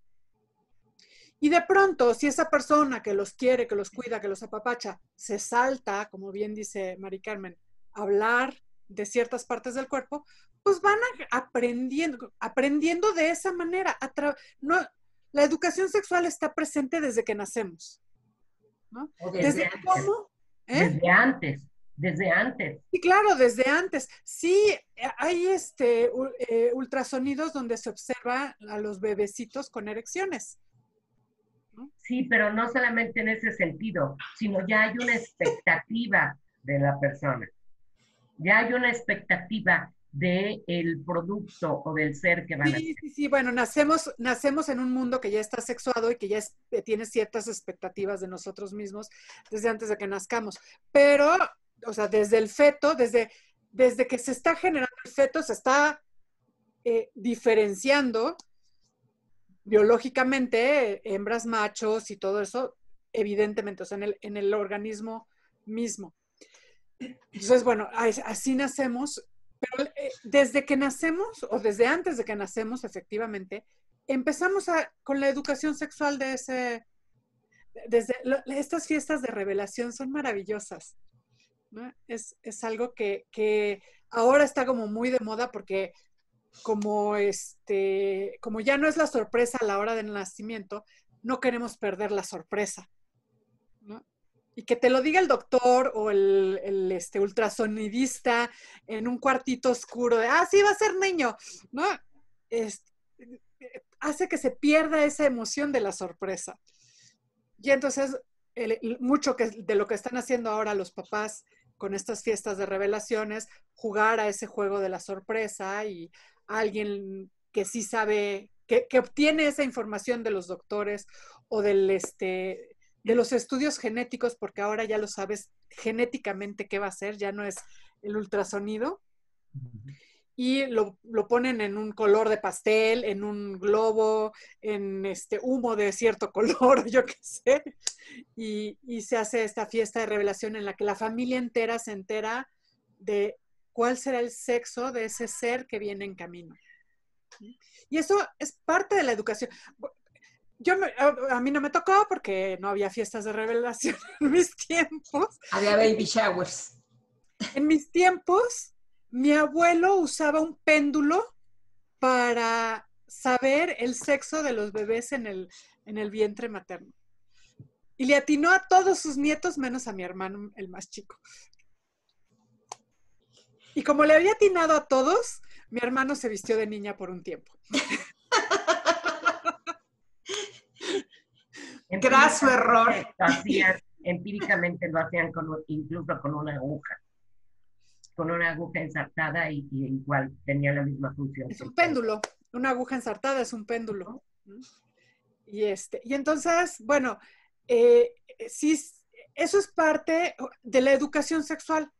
Y de pronto, si esa persona que los quiere, que los cuida, que los apapacha, se salta, como bien dice Mari Carmen, a hablar de ciertas partes del cuerpo, pues van aprendiendo, aprendiendo de esa manera. No, la educación sexual está presente desde que nacemos. desde, cómo? ¿Eh? Desde antes desde antes. Sí, claro, desde antes. Sí, hay este eh, ultrasonidos donde se observa a los bebecitos con erecciones. Sí, pero no solamente en ese sentido, sino ya hay una expectativa de la persona. Ya hay una expectativa del el producto o del ser que van a ser. Sí, sí, bueno, nacemos, nacemos en un mundo que ya está sexuado y que ya tiene ciertas expectativas de nosotros mismos desde antes de que nazcamos. Pero o sea, desde el feto, desde, desde que se está generando el feto, se está eh, diferenciando biológicamente hembras, machos y todo eso, evidentemente, o sea, en el, en el organismo mismo. Entonces, bueno, así nacemos, pero eh, desde que nacemos o desde antes de que nacemos, efectivamente, empezamos a, con la educación sexual de ese, desde estas fiestas de revelación son maravillosas. Es, algo que, ahora está como muy de moda porque como este, como ya no es la sorpresa a la hora del nacimiento, no queremos perder la sorpresa. Y que te lo diga el doctor o el, este, ultrasonidista en un cuartito oscuro de, ah, sí, va a ser niño, ¿no? hace que se pierda esa emoción de la sorpresa. Y entonces, mucho que, de lo que están haciendo ahora los papás con estas fiestas de revelaciones, jugar a ese juego de la sorpresa y alguien que sí sabe, que, obtiene esa información de los doctores o del, este, de los estudios genéticos, porque ahora ya lo sabes genéticamente qué va a ser, ya no es el ultrasonido y lo, ponen en un color de pastel, en un globo, en este humo de cierto color, yo qué sé, y, se hace esta fiesta de revelación en la que la familia entera se entera de cuál será el sexo de ese ser que viene en camino. Y eso es parte de la educación. Yo a, mí no me tocó porque no había fiestas de revelación en mis tiempos. Había baby showers. En mis tiempos mi abuelo usaba un péndulo para saber el sexo de los bebés en el, en el vientre materno. Y le atinó a todos sus nietos menos a mi hermano, el más chico. Y como le había atinado a todos, mi hermano se vistió de niña por un tiempo. Graso error. empíricamente lo hacían incluso con una aguja con una aguja ensartada y, igual tenía la misma función. Es un péndulo, una aguja ensartada es un péndulo. Y, este, y entonces, bueno, eh, sí, eso es parte de la educación sexual.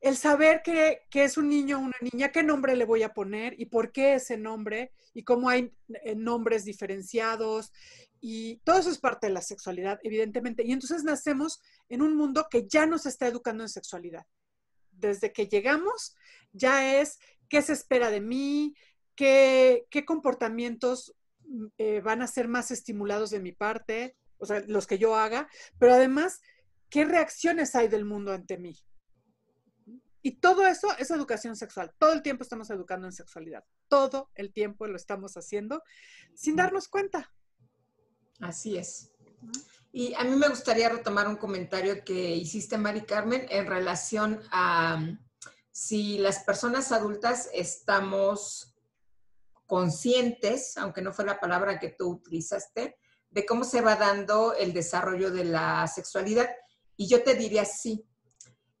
El saber que, es un niño o una niña, qué nombre le voy a poner y por qué ese nombre y cómo hay eh, nombres diferenciados y todo eso es parte de la sexualidad, evidentemente. Y entonces nacemos en un mundo que ya nos está educando en sexualidad desde que llegamos ya es qué se espera de mí, qué, comportamientos mm, eh, van a ser más estimulados de mi parte, o sea, los que yo haga, pero además, qué reacciones hay del mundo ante mí. Y todo eso es educación sexual. Todo el tiempo estamos educando en sexualidad. Todo el tiempo lo estamos haciendo sin darnos cuenta. Así es. Y a mí me gustaría retomar un comentario que hiciste, Mari Carmen, en relación a um, si las personas adultas estamos conscientes, aunque no fue la palabra que tú utilizaste, de cómo se va dando el desarrollo de la sexualidad. Y yo te diría sí.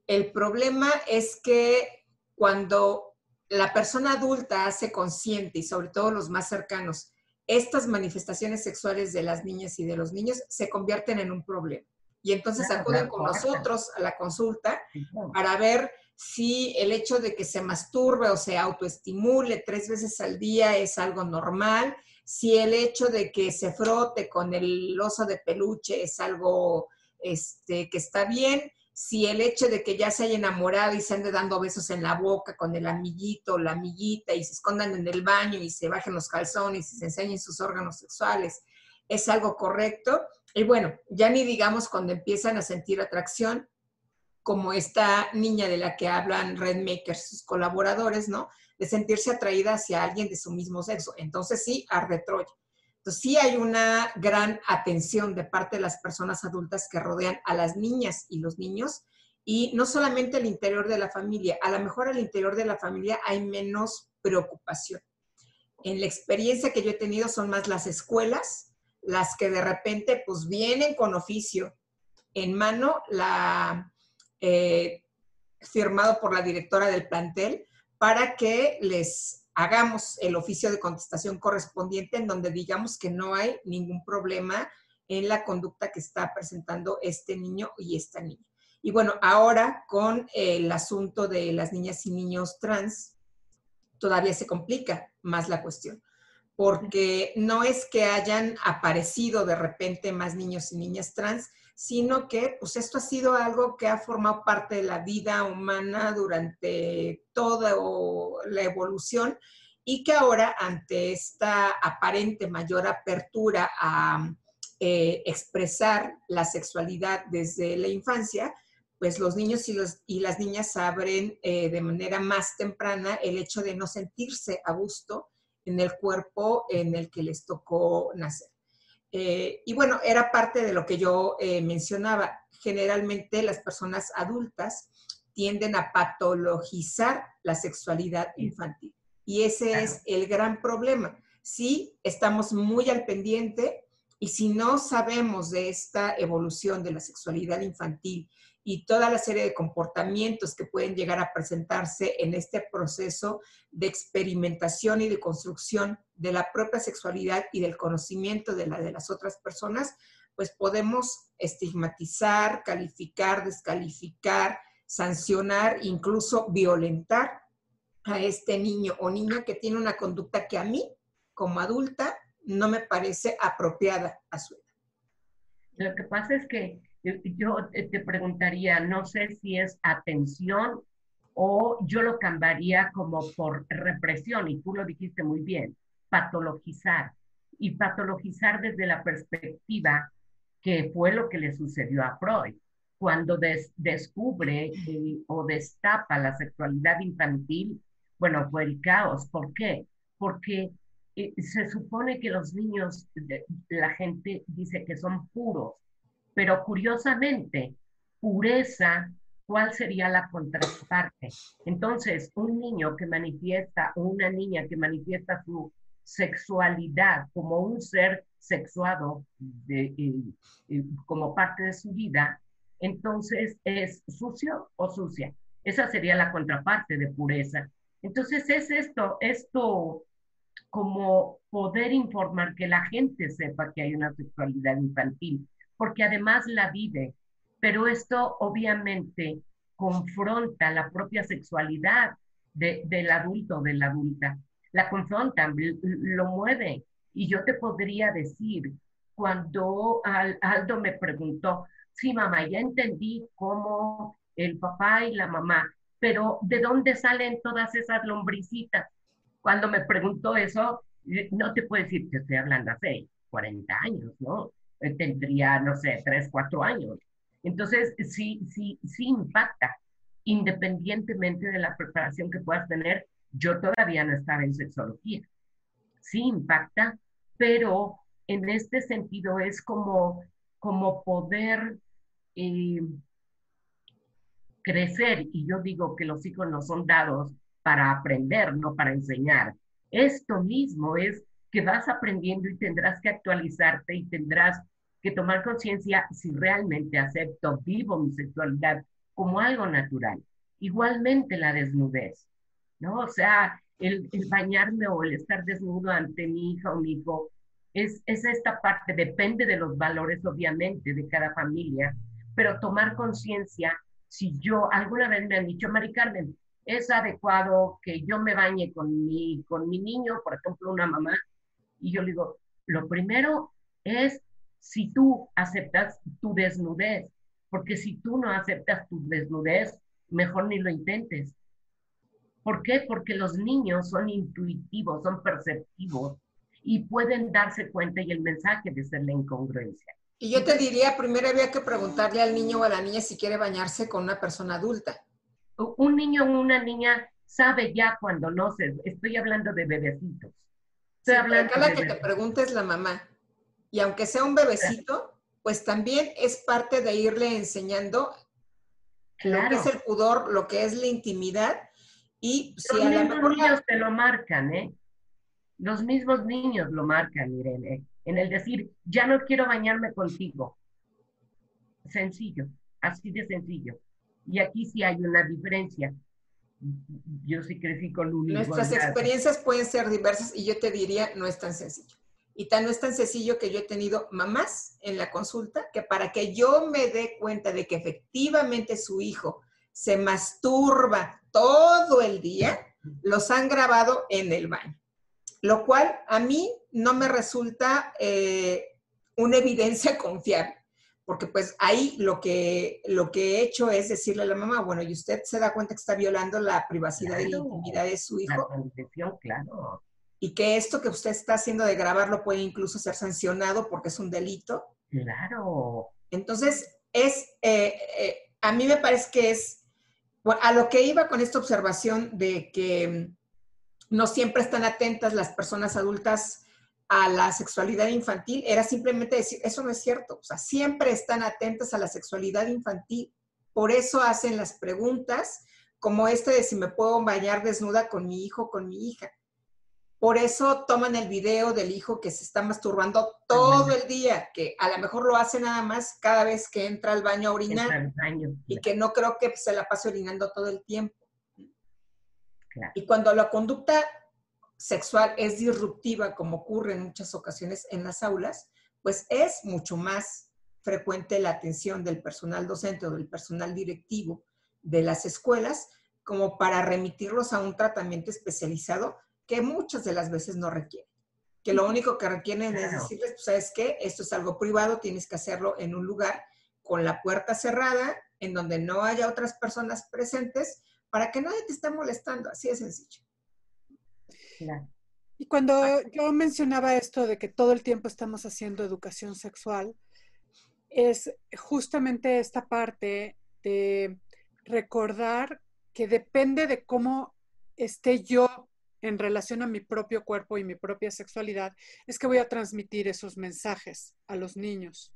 El problema es que cuando la persona adulta hace consciente, y sobre todo los más cercanos, estas manifestaciones sexuales de las niñas y de los niños se convierten en un problema. Y entonces acuden con nosotros a la consulta para ver si el hecho de que se masturbe o se autoestimule tres veces al día es algo normal, si el hecho de que se frote con el oso de peluche es algo este, que está bien, si el hecho de que ya se haya enamorado y se ande dando besos en la boca con el amiguito o la amiguita y se escondan en el baño y se bajen los calzones y se enseñen sus órganos sexuales es algo correcto. Y bueno, ya ni digamos cuando empiezan a sentir atracción, como esta niña de la que hablan Redmakers, sus colaboradores, ¿no? De sentirse atraída hacia alguien de su mismo sexo. Entonces sí, arde Troya. Entonces sí hay una gran atención de parte de las personas adultas que rodean a las niñas y los niños y no solamente al interior de la familia, a lo mejor al interior de la familia hay menos preocupación. En la experiencia que yo he tenido son más las escuelas, las que de repente pues vienen con oficio en mano, la, eh, firmado por la directora del plantel, para que les hagamos el oficio de contestación correspondiente en donde digamos que no hay ningún problema en la conducta que está presentando este niño y esta niña. Y bueno, ahora con el asunto de las niñas y niños trans, todavía se complica más la cuestión, porque no es que hayan aparecido de repente más niños y niñas trans, sino que pues esto ha sido algo que ha formado parte de la vida humana durante toda la evolución y que ahora ante esta aparente mayor apertura a eh, expresar la sexualidad desde la infancia, pues los niños y, las niñas abren eh, de manera más temprana el hecho de no sentirse a gusto en el cuerpo en el que les tocó nacer. Eh, y bueno, era parte de lo que yo eh, mencionaba. Generalmente las personas adultas tienden a patologizar la sexualidad infantil. Y ese es el gran problema. Si estamos muy al pendiente y si no sabemos de esta evolución de la sexualidad infantil y toda la serie de comportamientos que pueden llegar a presentarse en este proceso de experimentación y de construcción de la propia sexualidad y del conocimiento de la de las otras personas, pues podemos estigmatizar, calificar, descalificar, sancionar, incluso violentar a este niño o niña que tiene una conducta que a mí, como adulta, no me parece apropiada a su edad. Lo que pasa es que yo te preguntaría, no sé si es atención o yo lo cambiaría como por represión, y tú lo dijiste muy bien, patologizar. Y patologizar desde la perspectiva que fue lo que le sucedió a Freud, cuando descubre eh, o destapa la sexualidad infantil, bueno, fue el caos. ¿Por qué? Porque eh, se supone que los niños, la gente dice que son puros, pero curiosamente, pureza, ¿cuál sería la contraparte? Entonces, un niño que manifiesta o una niña que manifiesta su sexualidad como un ser sexuado de, como parte de su vida, entonces es sucio o sucia. Esa sería la contraparte de pureza. Entonces es esto, esto como poder informar que la gente sepa que hay una sexualidad infantil, porque además la vive, pero esto obviamente confronta la propia sexualidad del adulto, de la adulta. La confronta, lo mueve. Y yo te podría decir, cuando Aldo me preguntó, sí, mamá, ya entendí cómo el papá y la mamá, pero ¿de dónde salen todas esas lombricitas? Cuando me preguntó eso, no te puedo decir que estoy hablando hace 40 años, ¿no? Eh, tendría, no sé, tres, cuatro años. Entonces, sí, sí, sí impacta, independientemente de la preparación que puedas tener. Yo todavía no estaba en sexología. Sí impacta, pero en este sentido es como, como poder eh, crecer, y yo digo que los hijos no son dados para aprender, no para enseñar. Esto mismo es que vas aprendiendo y tendrás que actualizarte y tendrás que tomar conciencia si realmente acepto, vivo mi sexualidad como algo natural. Igualmente la desnudez, ¿no? O sea, el, bañarme o el estar desnudo ante mi hija o mi hijo, es, es esta parte, depende de los valores obviamente de cada familia, pero tomar conciencia, si yo, alguna vez me han dicho, Mari Carmen, es adecuado que yo me bañe con mi, con mi niño, por ejemplo, una mamá, y yo le digo, lo primero es si tú aceptas tu desnudez, porque si tú no aceptas tu desnudez, mejor ni lo intentes. ¿Por qué? Porque los niños son intuitivos, son perceptivos y pueden darse cuenta y el mensaje de ser la incongruencia. Y yo te diría, primero había que preguntarle al niño o a la niña si quiere bañarse con una persona adulta. Un niño o una niña sabe ya cuando no se, estoy hablando de bebecitos. La que te pregunta es la mamá. Y aunque sea un bebecito, pues también es parte de irle enseñando lo que es el pudor, lo que es la intimidad. Y si Los mismos niños te lo marcan, ¿eh? Los mismos niños lo marcan, Irene, en el decir, ya no quiero bañarme contigo. Sencillo, así de sencillo. Y aquí sí hay una diferencia. Yo sí crecí con un... Nuestras experiencias pueden ser diversas y yo te diría, no es tan sencillo. Y tan no es tan sencillo que yo he tenido mamás en la consulta que para que yo me dé cuenta de que efectivamente su hijo se masturba todo el día, los han grabado en el baño. Lo cual a mí no me resulta eh, una evidencia confiable, porque pues ahí lo que, lo que he hecho es decirle a la mamá, bueno, ¿y usted se da cuenta que está violando la privacidad y la intimidad de su hijo? La claro y que esto que usted está haciendo de grabarlo puede incluso ser sancionado porque es un delito. Claro. Entonces, es, eh, eh, a mí me parece que es, a lo que iba con esta observación de que no siempre están atentas las personas adultas a la sexualidad infantil, era simplemente decir, eso no es cierto, o sea, siempre están atentas a la sexualidad infantil, por eso hacen las preguntas como este de si me puedo bañar desnuda con mi hijo con mi hija. Por eso toman el video del hijo que se está masturbando todo el día, que a lo mejor lo hace nada más cada vez que entra al baño a orinar y que no creo que se la pase orinando todo el tiempo. Y cuando la conducta sexual es disruptiva, como ocurre en muchas ocasiones en las aulas, pues es mucho más frecuente la atención del personal docente o del personal directivo de las escuelas como para remitirlos a un tratamiento especializado que muchas de las veces no requieren. Que lo único que requieren es decirles, pues, ¿sabes qué? Esto es algo privado, tienes que hacerlo en un lugar con la puerta cerrada, en donde no haya otras personas presentes, para que nadie te esté molestando. Así de sencillo. Y cuando yo mencionaba esto de que todo el tiempo estamos haciendo educación sexual, es justamente esta parte de recordar que depende de cómo esté yo en relación a mi propio cuerpo y mi propia sexualidad, es que voy a transmitir esos mensajes a los niños.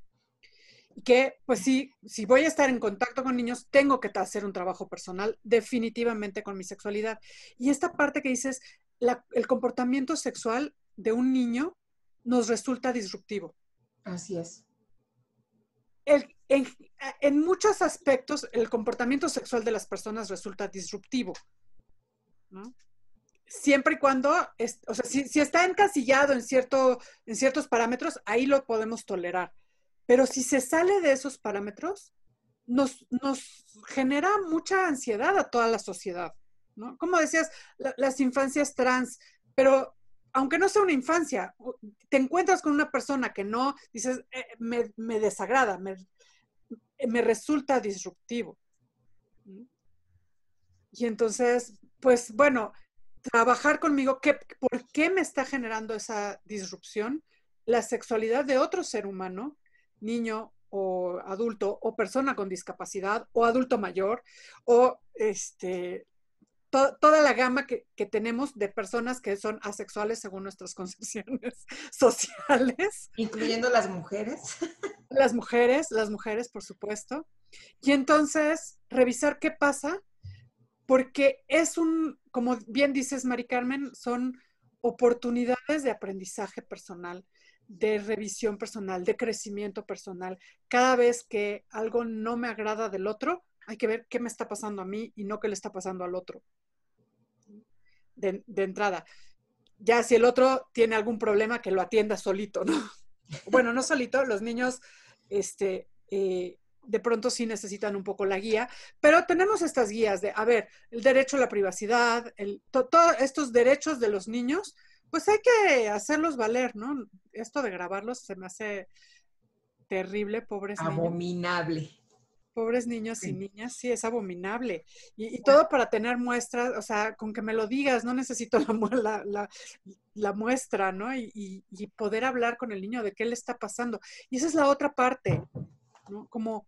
Y que, pues sí, si voy a estar en contacto con niños, tengo que hacer un trabajo personal definitivamente con mi sexualidad. Y esta parte que dices, el comportamiento sexual de un niño nos resulta disruptivo. Así es. en, en, muchos aspectos, el comportamiento sexual de las personas resulta disruptivo. ¿no? siempre y cuando, o sea, si, está encasillado en, cierto, en ciertos parámetros, ahí lo podemos tolerar. Pero si se sale de esos parámetros, nos, nos genera mucha ansiedad a toda la sociedad, ¿no? Como decías, las infancias trans, pero aunque no sea una infancia, te encuentras con una persona que no, dices, eh, me, me, desagrada, me, me resulta disruptivo. Y entonces, pues bueno, trabajar conmigo, ¿qué, ¿por qué me está generando esa disrupción? La sexualidad de otro ser humano, niño o adulto o persona con discapacidad o adulto mayor o este, toda la gama que, que, tenemos de personas que son asexuales según nuestras concepciones sociales. Incluyendo las mujeres. Las mujeres, las mujeres, por supuesto. Y entonces, revisar qué pasa porque es un, como bien dices, Mari Carmen, son oportunidades de aprendizaje personal, de revisión personal, de crecimiento personal. Cada vez que algo no me agrada del otro, Hay que ver qué me está pasando a mí y no qué le está pasando al otro. De, entrada. Ya si el otro tiene algún problema, que lo atienda solito, ¿no? Bueno, no solito, los niños, este, eh, de pronto sí necesitan un poco la guía, pero tenemos estas guías de, a ver, el derecho a la privacidad, el, todos estos derechos de los niños, pues hay que hacerlos valer, ¿no? Esto de grabarlos se me hace terrible, pobres Abominable. Pobres niños y niñas, sí, es abominable. Y, todo para tener muestras, o sea, con que me lo digas, no necesito la, la, la, muestra, ¿no? Y, y, poder hablar con el niño de qué le está pasando. Y esa es la otra parte, ¿no? Como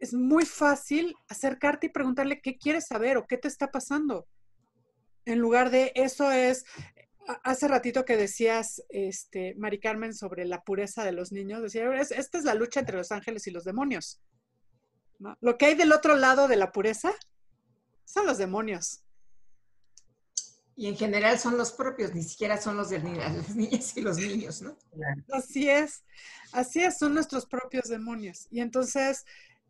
es muy fácil acercarte y preguntarle qué quieres saber o qué te está pasando. En lugar de eso es, hace ratito que decías, este, Mari Carmen, sobre la pureza de los niños, decía, esta es la lucha entre los ángeles y los demonios. Lo que hay del otro lado de la pureza son los demonios. Y en general son los propios, ni siquiera son los de las niñas y los niños, ¿no? Así es, así es, son nuestros propios demonios. Y entonces,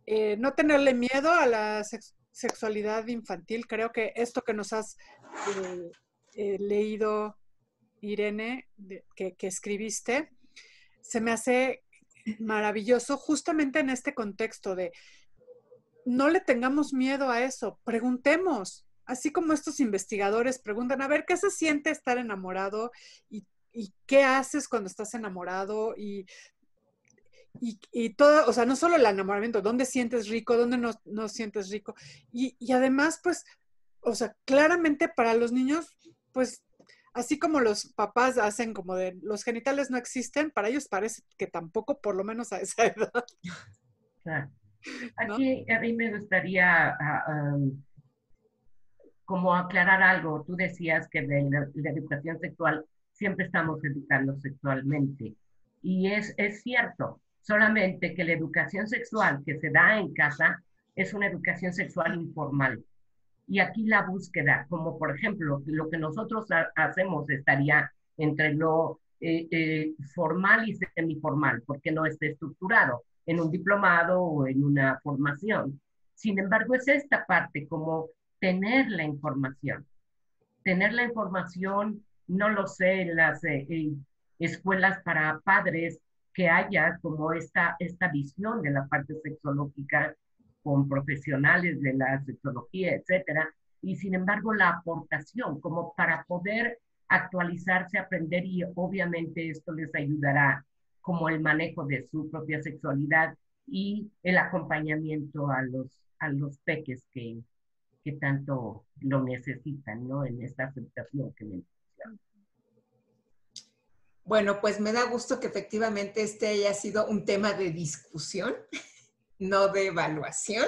eh, no tenerle miedo a la sexualidad infantil, creo que esto que nos has eh, eh, leído, Irene, que, escribiste, se me hace maravilloso justamente en este contexto de no le tengamos miedo a eso, preguntemos, así como estos investigadores preguntan, a ver, ¿qué se siente estar enamorado? ¿Y, qué haces cuando estás enamorado? Y, y, todo, o sea, no solo el enamoramiento, ¿dónde sientes rico? ¿Dónde no, sientes rico? Y, y además, pues, o sea, claramente para los niños, pues así como los papás hacen como de los genitales no existen, para ellos parece que tampoco, por lo menos a esa edad. Claro. Aquí a mí me gustaría ah, como aclarar algo. Tú decías que de la, educación sexual siempre estamos educando sexualmente. Y es, es cierto, solamente que la educación sexual que se da en casa es una educación sexual informal. Y aquí la búsqueda, como por ejemplo, lo que nosotros hacemos estaría entre lo eh, eh, formal y semiformal, porque no está estructurado en un diplomado o en una formación. Sin embargo, es esta parte como tener la información. Tener la información, no lo sé, en las eh, escuelas para padres, que haya como esta, esta visión de la parte sexológica con profesionales de la sexología, etcétera, y sin embargo la aportación como para poder actualizarse, aprender y obviamente esto les ayudará como el manejo de su propia sexualidad y el acompañamiento a los, a los peques que, que tanto lo necesitan, ¿no? En esta aceptación que necesitan. Bueno, pues me da gusto que efectivamente este haya sido un tema de discusión, no de evaluación.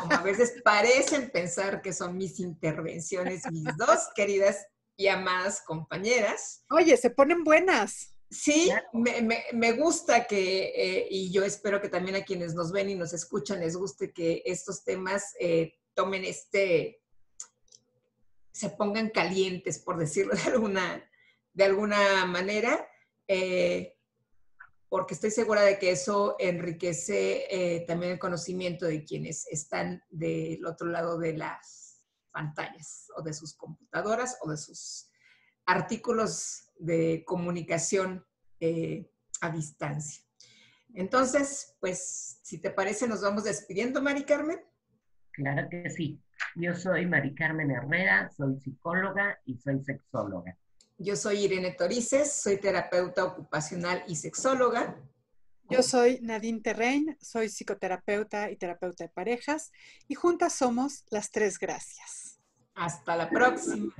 Como a veces parecen pensar que son mis intervenciones, mis dos queridas y amadas compañeras. Oye, se ponen buenas. Sí, me, gusta que, eh, y yo espero que también a quienes nos ven y nos escuchan les guste que estos temas eh, tomen este, se pongan calientes, por decirlo de alguna, de alguna manera, eh, porque estoy segura de que eso enriquece también el conocimiento de quienes están del otro lado de las pantallas o de sus computadoras o de sus artículos de comunicación eh, a distancia. Entonces, pues, si te parece, nos vamos despidiendo, Mari Carmen. Claro que sí. Yo soy Mari Carmen Herrera, soy psicóloga y soy sexóloga. Yo soy Irene Torices, soy terapeuta ocupacional y sexóloga. Yo soy Nadine Terrein, soy psicoterapeuta y terapeuta de parejas y juntas somos las tres gracias. Hasta la próxima.